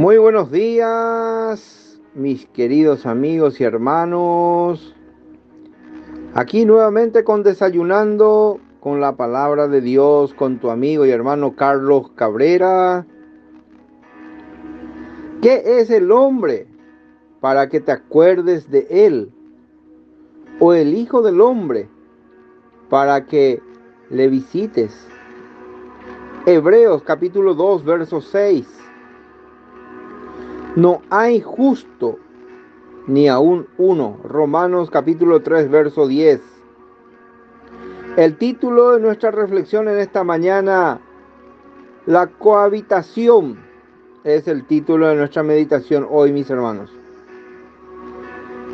Muy buenos días, mis queridos amigos y hermanos. Aquí nuevamente con Desayunando con la palabra de Dios con tu amigo y hermano Carlos Cabrera. ¿Qué es el hombre para que te acuerdes de él? ¿O el Hijo del Hombre para que le visites? Hebreos capítulo 2, verso 6. No hay justo ni aún uno. Romanos capítulo 3, verso 10. El título de nuestra reflexión en esta mañana, la cohabitación, es el título de nuestra meditación hoy, mis hermanos.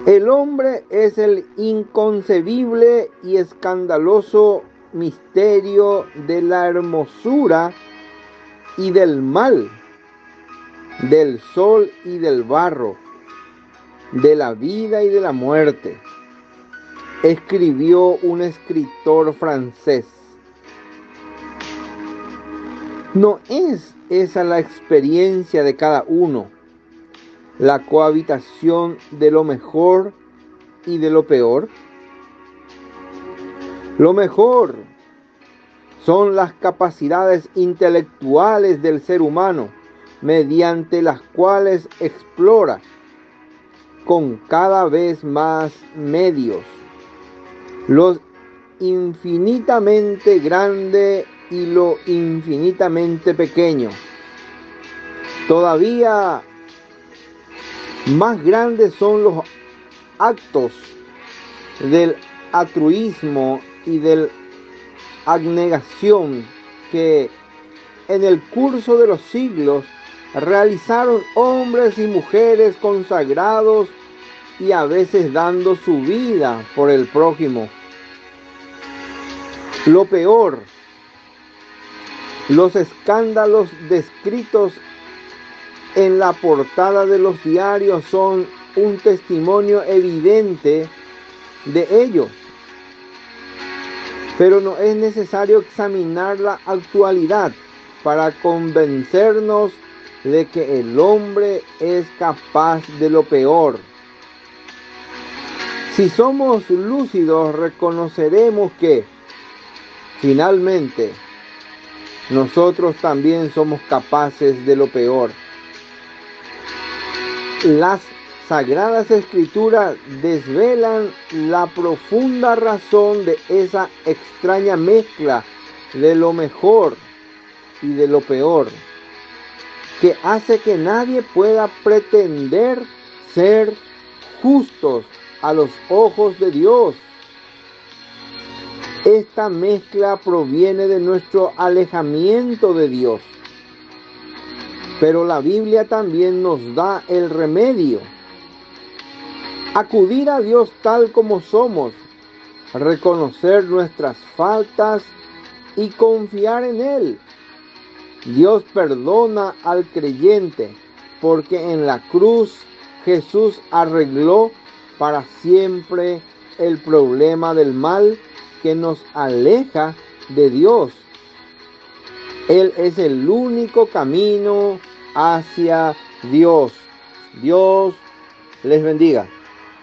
El hombre es el inconcebible y escandaloso misterio de la hermosura y del mal del sol y del barro, de la vida y de la muerte, escribió un escritor francés. ¿No es esa la experiencia de cada uno? La cohabitación de lo mejor y de lo peor. Lo mejor son las capacidades intelectuales del ser humano mediante las cuales explora con cada vez más medios lo infinitamente grande y lo infinitamente pequeño. Todavía más grandes son los actos del altruismo y del abnegación que en el curso de los siglos realizaron hombres y mujeres consagrados y a veces dando su vida por el prójimo. Lo peor, los escándalos descritos en la portada de los diarios son un testimonio evidente de ello. Pero no es necesario examinar la actualidad para convencernos de que el hombre es capaz de lo peor. Si somos lúcidos, reconoceremos que finalmente nosotros también somos capaces de lo peor. Las sagradas escrituras desvelan la profunda razón de esa extraña mezcla de lo mejor y de lo peor que hace que nadie pueda pretender ser justos a los ojos de Dios. Esta mezcla proviene de nuestro alejamiento de Dios. Pero la Biblia también nos da el remedio. Acudir a Dios tal como somos, reconocer nuestras faltas y confiar en Él Dios perdona al creyente porque en la cruz Jesús arregló para siempre el problema del mal que nos aleja de Dios. Él es el único camino hacia Dios. Dios les bendiga.